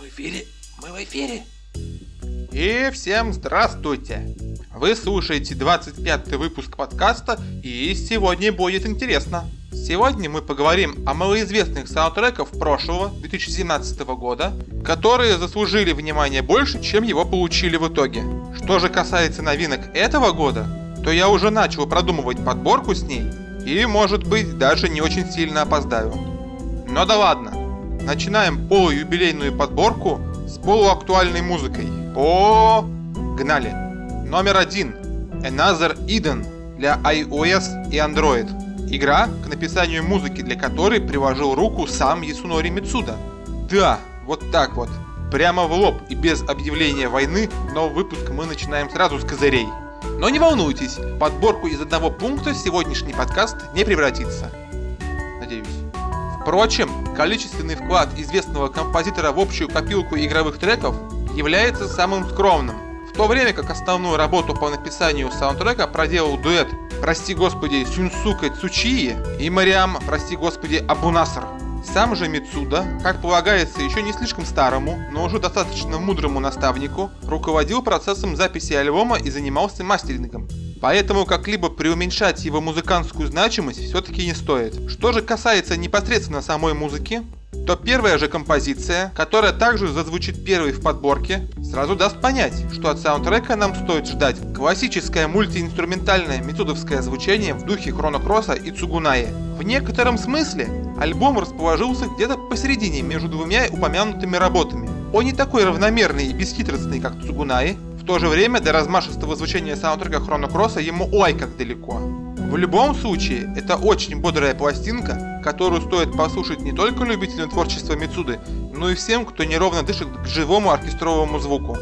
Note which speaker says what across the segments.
Speaker 1: в эфире? Мы в эфире?
Speaker 2: И всем здравствуйте! Вы слушаете 25 выпуск подкаста, и сегодня будет интересно. Сегодня мы поговорим о малоизвестных саундтреках прошлого 2017 года, которые заслужили внимание больше, чем его получили в итоге. Что же касается новинок этого года, то я уже начал продумывать подборку с ней, и, может быть, даже не очень сильно опоздаю. Но да ладно, начинаем полуюбилейную подборку с полуактуальной музыкой. Погнали! Номер один. Another Eden для iOS и Android. Игра, к написанию музыки для которой приложил руку сам Ясунори Мицуда. Да, вот так вот. Прямо в лоб и без объявления войны, но выпуск мы начинаем сразу с козырей. Но не волнуйтесь, подборку из одного пункта сегодняшний подкаст не превратится. Надеюсь. Впрочем, количественный вклад известного композитора в общую копилку игровых треков является самым скромным, в то время как основную работу по написанию саундтрека проделал дуэт «Прости господи» Сюнсука Цучии и Мариам «Прости господи» Абунасар. Сам же Мицуда, как полагается еще не слишком старому, но уже достаточно мудрому наставнику, руководил процессом записи альбома и занимался мастерингом. Поэтому как-либо преуменьшать его музыкантскую значимость все-таки не стоит. Что же касается непосредственно самой музыки, то первая же композиция, которая также зазвучит первой в подборке, сразу даст понять, что от саундтрека нам стоит ждать классическое мультиинструментальное методовское звучание в духе Хронокросса и Цугунаи. В некотором смысле альбом расположился где-то посередине между двумя упомянутыми работами. Он не такой равномерный и бесхитростный, как Цугунаи, в то же время до размашистого звучания саундтрека Хронокросса ему ой как далеко. В любом случае, это очень бодрая пластинка, которую стоит послушать не только любителям творчества Мицуды, но и всем, кто неровно дышит к живому оркестровому звуку.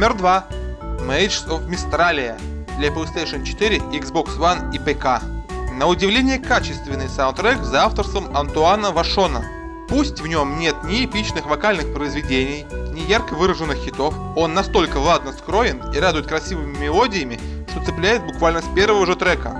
Speaker 2: Номер 2. Mages of Mistralia для PlayStation 4, Xbox One и ПК. На удивление качественный саундтрек за авторством Антуана Вашона. Пусть в нем нет ни эпичных вокальных произведений, ни ярко выраженных хитов, он настолько ладно скроен и радует красивыми мелодиями, что цепляет буквально с первого же трека.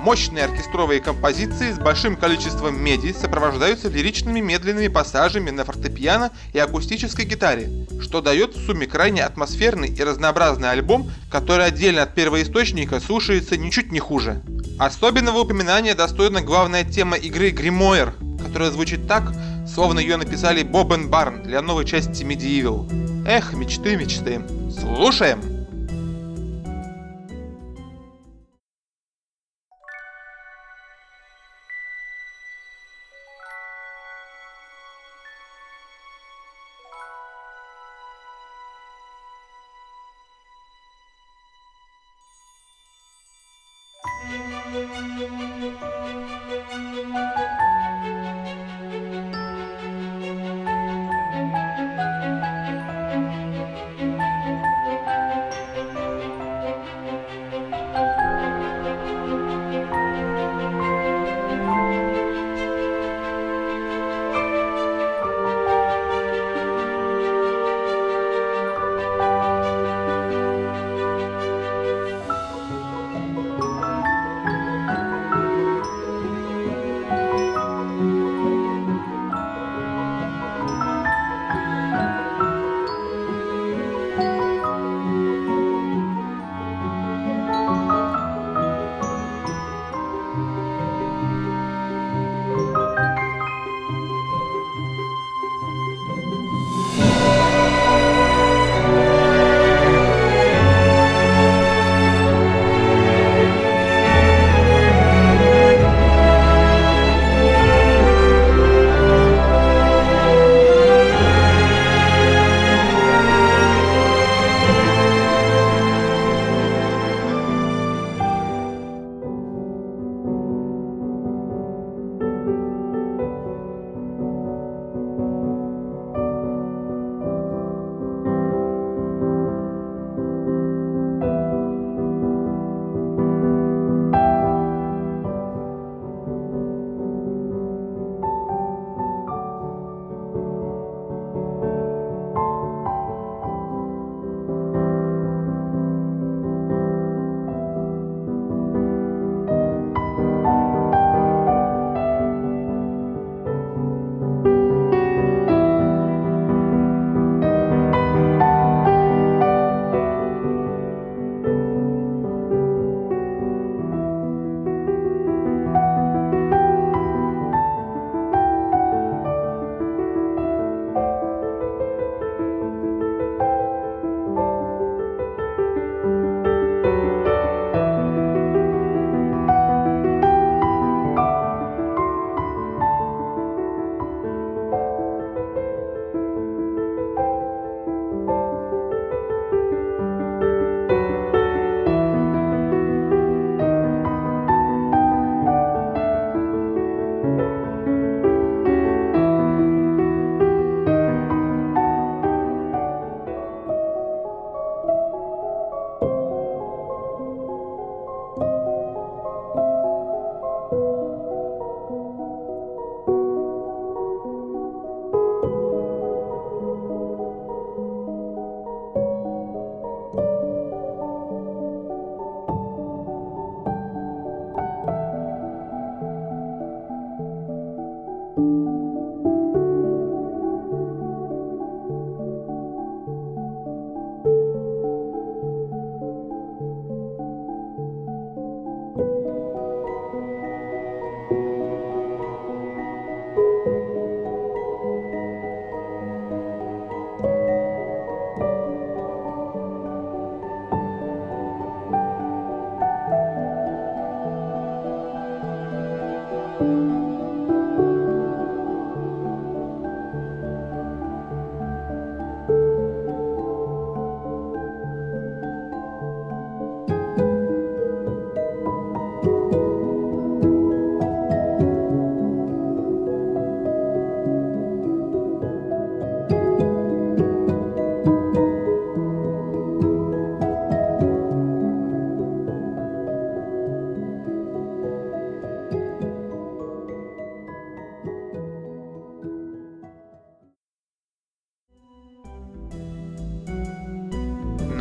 Speaker 2: Мощные оркестровые композиции с большим количеством меди сопровождаются лиричными медленными пассажами на фортепиано и акустической гитаре, что дает в сумме крайне атмосферный и разнообразный альбом, который отдельно от первоисточника слушается ничуть не хуже. Особенного упоминания достойна главная тема игры Гримоэр, которая звучит так, словно ее написали Бобен Барн для новой части Medieval. Эх, мечты, мечты. Слушаем!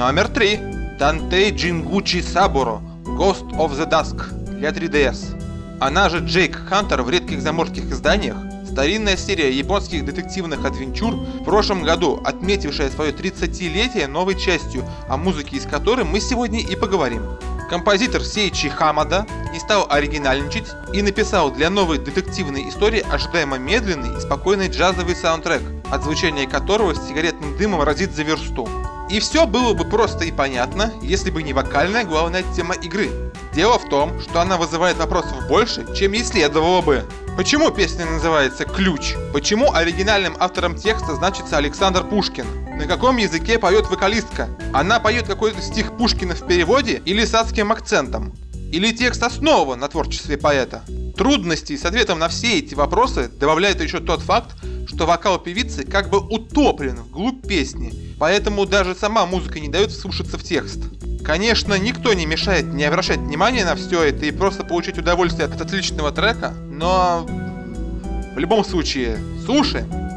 Speaker 2: Номер три. Тантей Джингучи Сабуро Ghost of the Dusk для 3DS. Она же Джейк Хантер в редких заморских изданиях, старинная серия японских детективных адвенчур, в прошлом году отметившая свое 30-летие новой частью, о музыке из которой мы сегодня и поговорим. Композитор Сейчи Хамада не стал оригинальничать и написал для новой детективной истории ожидаемо медленный и спокойный джазовый саундтрек, от звучания которого с сигаретным дымом разит за версту. И все было бы просто и понятно, если бы не вокальная главная тема игры. Дело в том, что она вызывает вопросов больше, чем ей следовало бы. Почему песня называется «Ключ»? Почему оригинальным автором текста значится Александр Пушкин? На каком языке поет вокалистка? Она поет какой-то стих Пушкина в переводе или с адским акцентом? Или текст основан на творчестве поэта? Трудностей с ответом на все эти вопросы добавляет еще тот факт, что вокал певицы как бы утоплен вглубь песни, поэтому даже сама музыка не дает вслушаться в текст. Конечно, никто не мешает не обращать внимания на все это и просто получить удовольствие от отличного трека, но в любом случае, слушаем.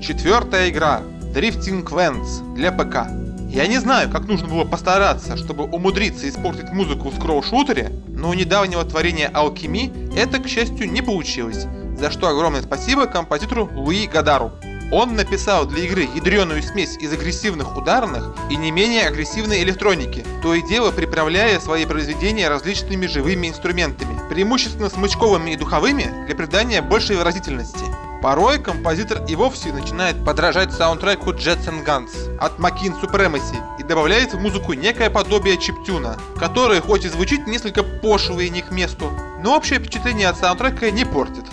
Speaker 2: Четвертая игра Drifting Vents для ПК. Я не знаю, как нужно было постараться, чтобы умудриться испортить музыку в скроу-шутере, но у недавнего творения Алхими это, к счастью, не получилось, за что огромное спасибо композитору Луи Гадару. Он написал для игры ядреную смесь из агрессивных ударных и не менее агрессивной электроники, то и дело приправляя свои произведения различными живыми инструментами, преимущественно смычковыми и духовыми для придания большей выразительности. Порой композитор и вовсе начинает подражать саундтреку Jets and Guns от Makin Supremacy и добавляет в музыку некое подобие чиптюна, которое хоть и звучит несколько пошло не к месту, но общее впечатление от саундтрека не портит.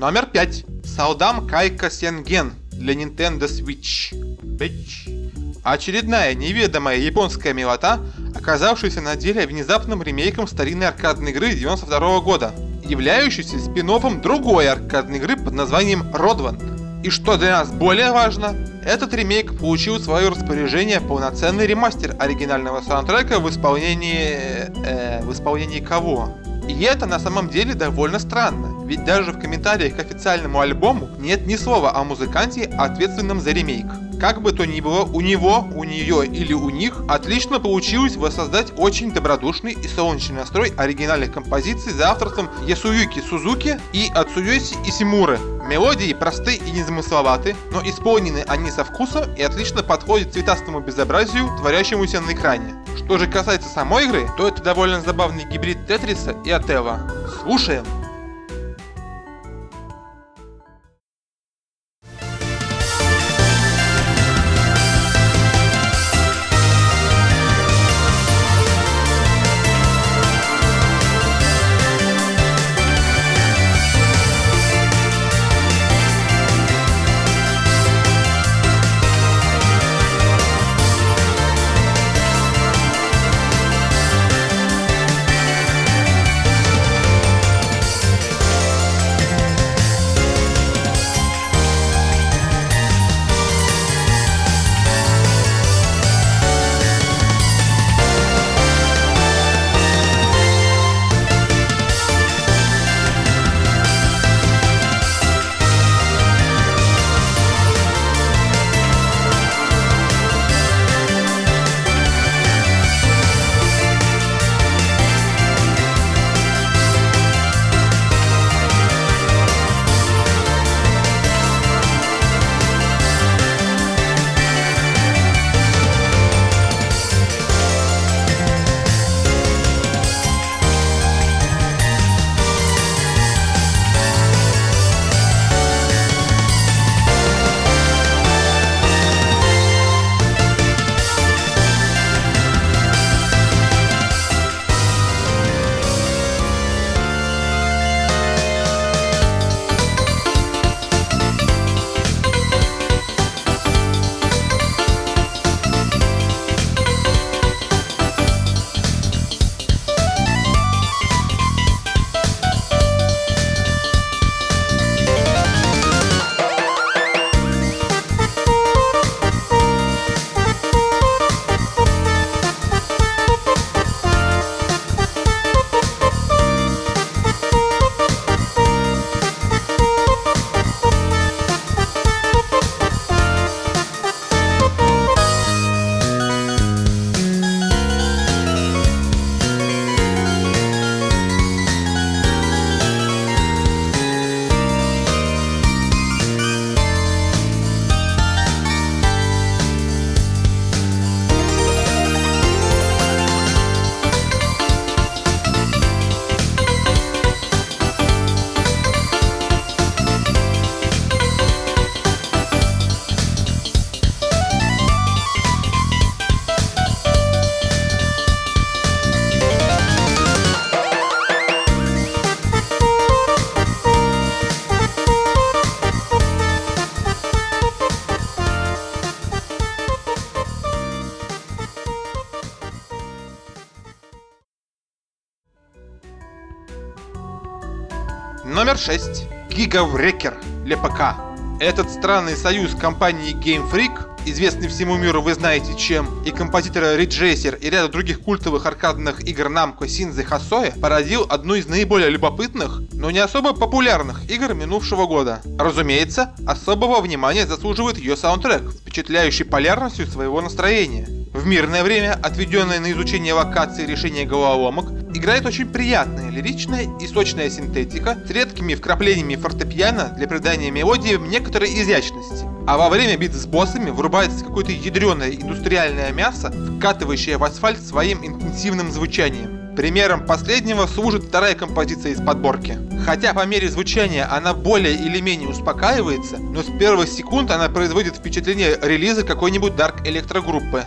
Speaker 2: Номер 5. Салдам Кайка Сенген для Nintendo Switch. Bitch. Очередная неведомая японская милота, оказавшаяся на деле внезапным ремейком старинной аркадной игры 92 года, являющейся спин другой аркадной игры под названием Родван. И что для нас более важно, этот ремейк получил в свое распоряжение полноценный ремастер оригинального саундтрека в исполнении... Э, в исполнении кого? И это на самом деле довольно странно, ведь даже в комментариях к официальному альбому нет ни слова о музыканте, ответственном за ремейк. Как бы то ни было, у него, у нее или у них отлично получилось воссоздать очень добродушный и солнечный настрой оригинальных композиций за авторством Ясуюки Сузуки и Ацуёси Исимуры. Мелодии просты и незамысловаты, но исполнены они со вкусом и отлично подходят цветастому безобразию, творящемуся на экране. Что же касается самой игры, то это довольно забавный гибрид Тетриса и Отелла. Слушаем! Номер 6. Гигаврекер для ПК. Этот странный союз компании Game Freak, известный всему миру вы знаете чем, и композитора Ridge и ряда других культовых аркадных игр Namco Синзы Хасоя, породил одну из наиболее любопытных, но не особо популярных игр минувшего года. Разумеется, особого внимания заслуживает ее саундтрек, впечатляющий полярностью своего настроения. В мирное время, отведенное на изучение локаций и решение головоломок, играет очень приятная, лиричная и сочная синтетика с редкими вкраплениями фортепиано для придания мелодии некоторой изящности. А во время битв с боссами врубается какое-то ядреное индустриальное мясо, вкатывающее в асфальт своим интенсивным звучанием. Примером последнего служит вторая композиция из подборки. Хотя по мере звучания она более или менее успокаивается, но с первых секунд она производит впечатление релиза какой-нибудь дарк электрогруппы.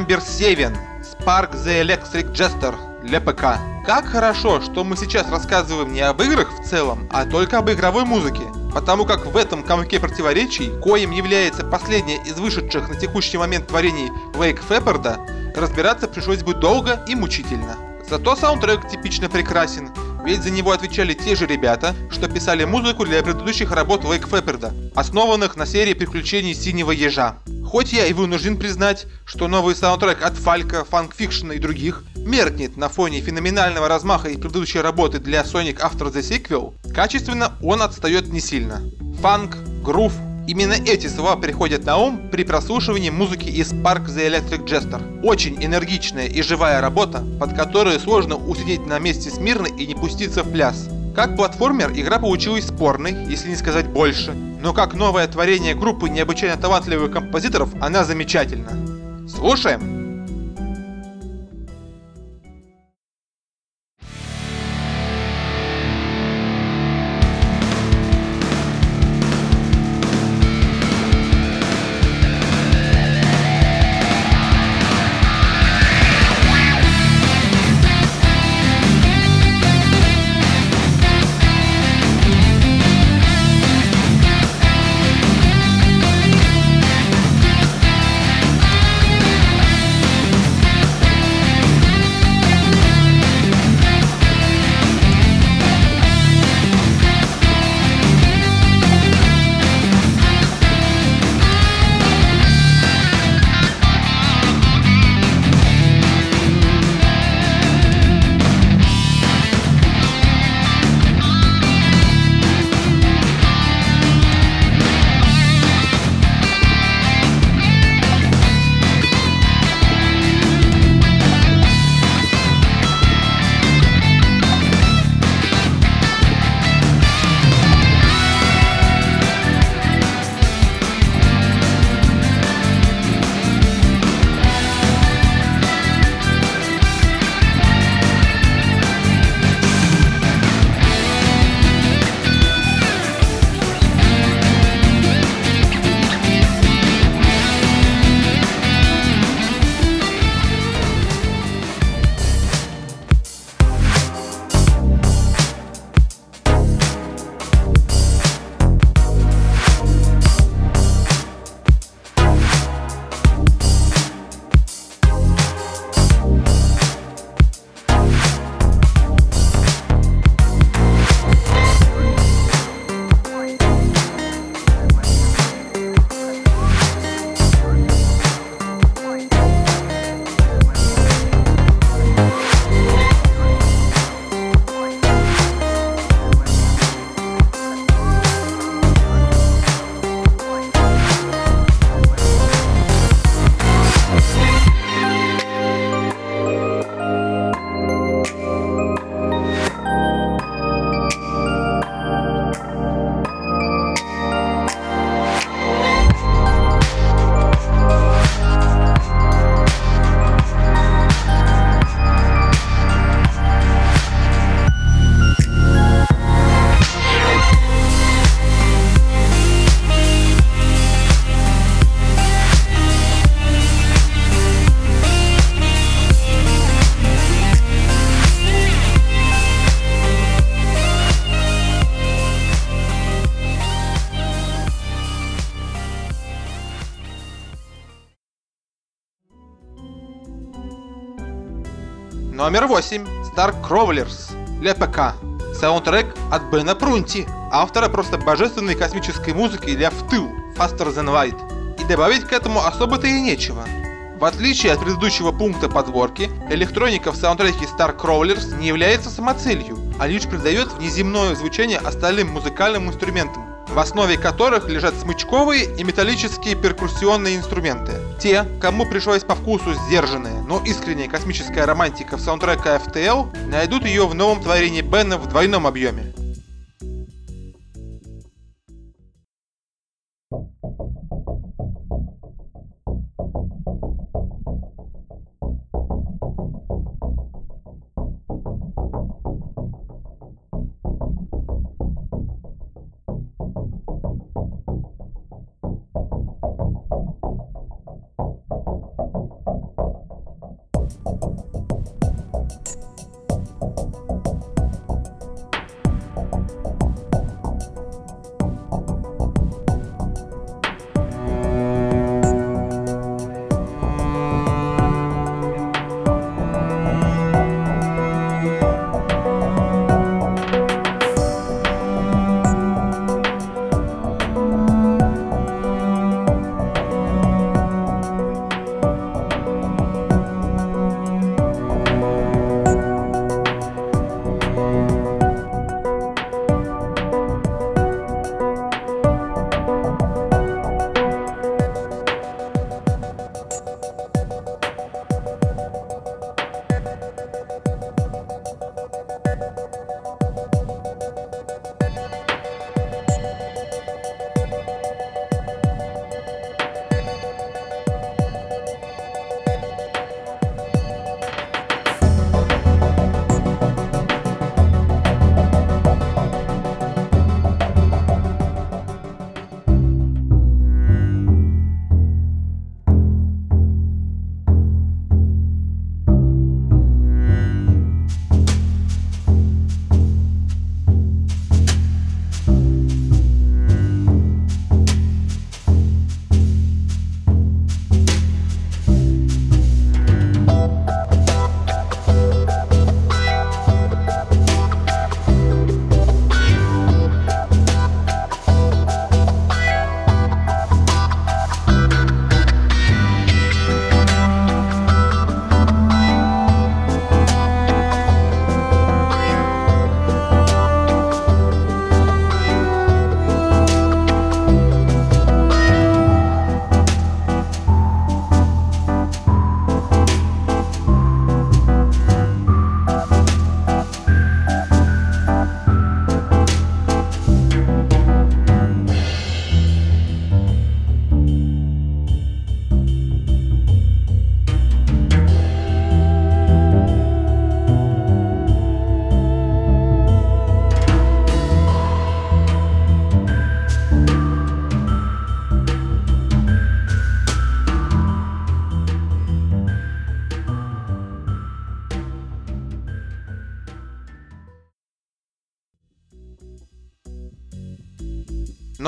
Speaker 2: Number 7 Spark the Electric Jester для ПК. Как хорошо, что мы сейчас рассказываем не об играх в целом, а только об игровой музыке. Потому как в этом комке противоречий, коим является последнее из вышедших на текущий момент творений Вейк Феппарда, разбираться пришлось бы долго и мучительно. Зато саундтрек типично прекрасен, ведь за него отвечали те же ребята, что писали музыку для предыдущих работ Вейк Фепперда, основанных на серии приключений Синего Ежа. Хоть я и вынужден признать, что новый саундтрек от Фалька, Funk Fiction и других меркнет на фоне феноменального размаха и предыдущей работы для Sonic After the Sequel, качественно он отстает не сильно. Фанк, грув, Именно эти слова приходят на ум при прослушивании музыки из Park the Electric Jester. Очень энергичная и живая работа, под которой сложно усидеть на месте смирно и не пуститься в пляс. Как платформер игра получилась спорной, если не сказать больше, но как новое творение группы необычайно талантливых композиторов она замечательна. Слушаем! Номер 8. Star Crawlers для ПК. Саундтрек от Бена Прунти, автора просто божественной космической музыки для втыл Faster Than Light. И добавить к этому особо-то и нечего. В отличие от предыдущего пункта подборки, электроника в саундтреке Star Crawlers не является самоцелью, а лишь придает внеземное звучание остальным музыкальным инструментам, в основе которых лежат смычковые и металлические перкуссионные инструменты. Те, кому пришлось по вкусу сдержанная, но искренняя космическая романтика в саундтрека FTL, найдут ее в новом творении Бена в двойном объеме.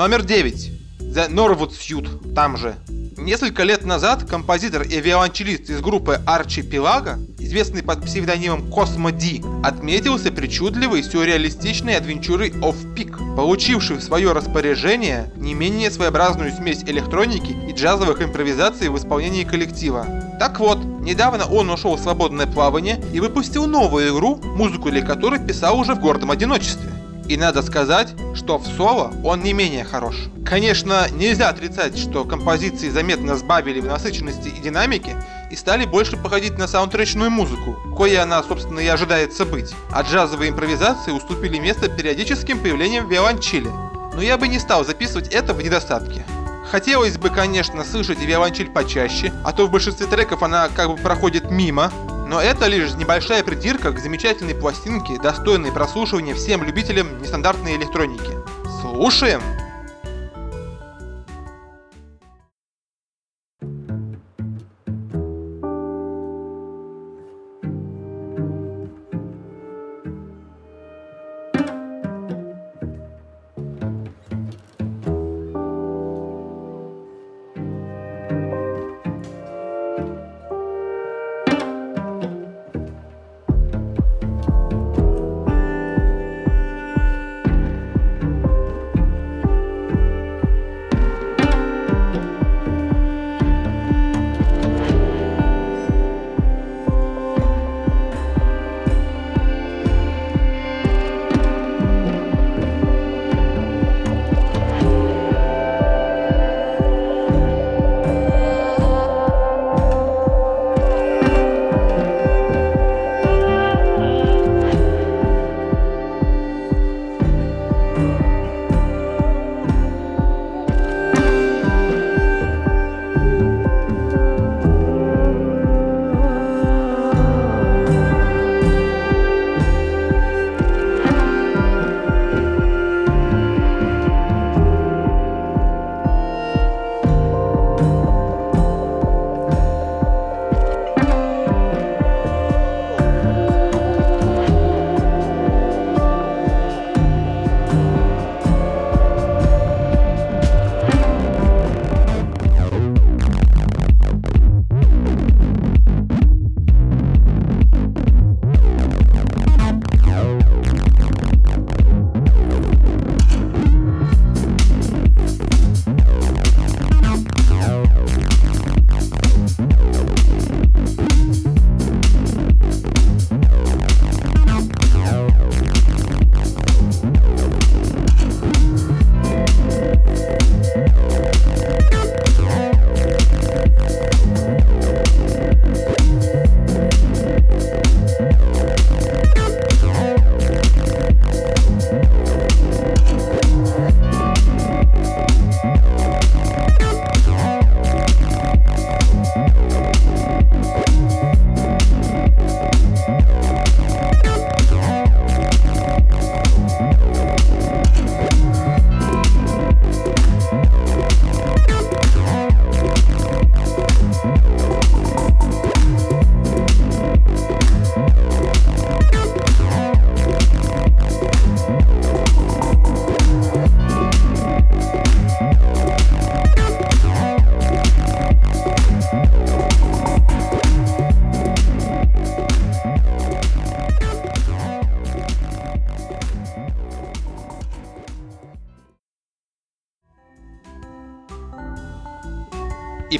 Speaker 2: Номер 9. The Norwood Suite, там же. Несколько лет назад композитор и виолончелист из группы Арчи Пилага, известный под псевдонимом Cosmo D, отметился причудливой сюрреалистичной адвенчурой Off Peak, получивший в свое распоряжение не менее своеобразную смесь электроники и джазовых импровизаций в исполнении коллектива. Так вот, недавно он ушел в свободное плавание и выпустил новую игру, музыку для которой писал уже в гордом одиночестве. И надо сказать, что в соло он не менее хорош. Конечно, нельзя отрицать, что композиции заметно сбавили в насыщенности и динамике и стали больше походить на саундтречную музыку, кое она, собственно, и ожидается быть. А джазовые импровизации уступили место периодическим появлениям виолончели. Но я бы не стал записывать это в недостатке. Хотелось бы, конечно, слышать виолончель почаще, а то в большинстве треков она как бы проходит мимо, но это лишь небольшая придирка к замечательной пластинке, достойной прослушивания всем любителям нестандартной электроники. Слушаем!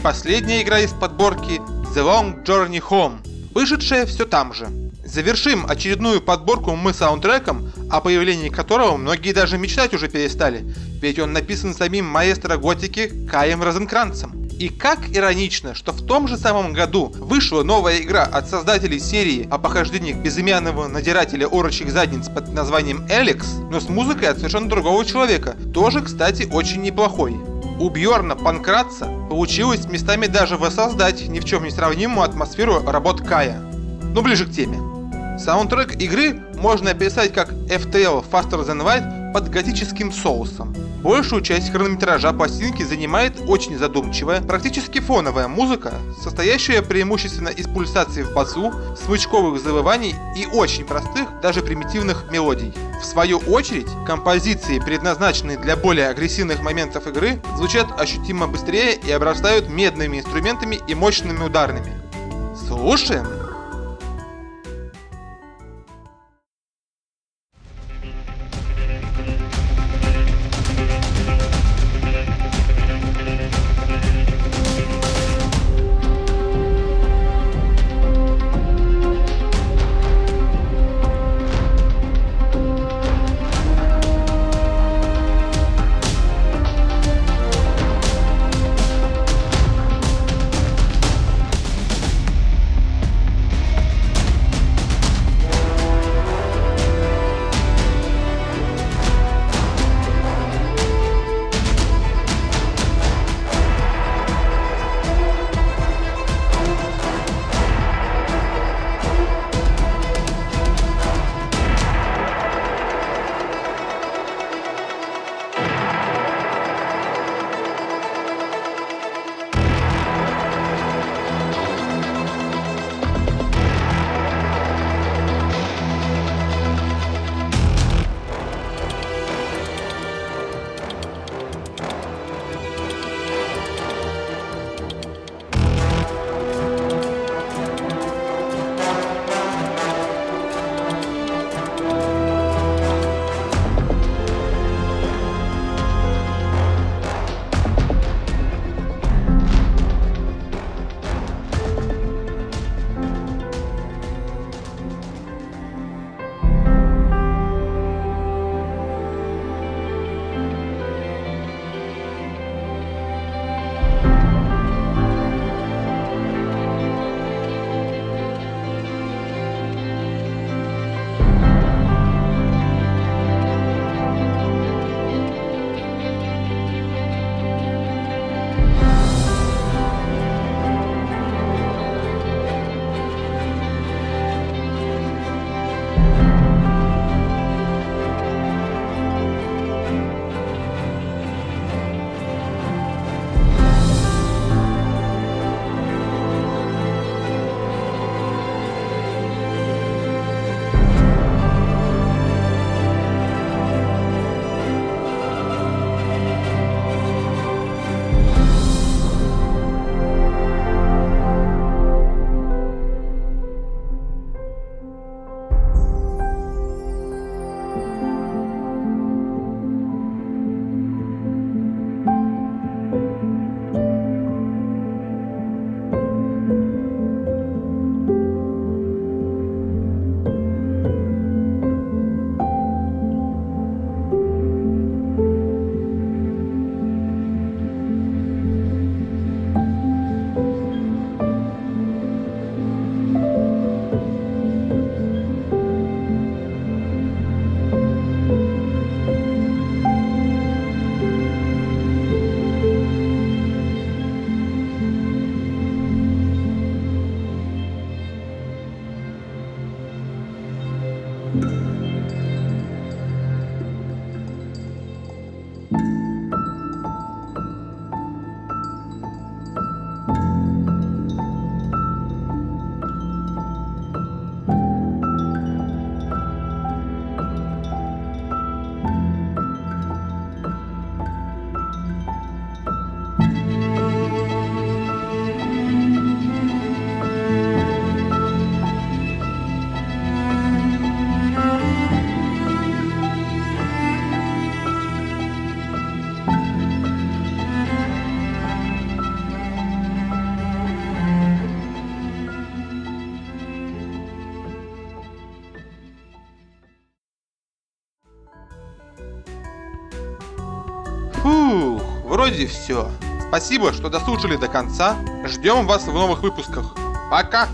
Speaker 2: Последняя игра из подборки The Long Journey Home, вышедшая все там же. Завершим очередную подборку мы саундтреком, о появлении которого многие даже мечтать уже перестали, ведь он написан самим маэстро готики Каем Розенкранцем. И как иронично, что в том же самом году вышла новая игра от создателей серии о похождениях безымянного надирателя орочих задниц под названием Эликс, но с музыкой от совершенно другого человека, тоже, кстати, очень неплохой. У Бьорна Панкратца получилось местами даже воссоздать ни в чем не сравнимую атмосферу работ Кая. Но ближе к теме. Саундтрек игры можно описать как FTL Faster Than Light под готическим соусом. Большую часть хронометража пластинки занимает очень задумчивая, практически фоновая музыка, состоящая преимущественно из пульсаций в басу, смычковых завываний и очень простых, даже примитивных мелодий. В свою очередь, композиции, предназначенные для более агрессивных моментов игры, звучат ощутимо быстрее и обрастают медными инструментами и мощными ударными. Слушаем! Вроде все. Спасибо, что дослушали до конца. Ждем вас в новых выпусках. Пока!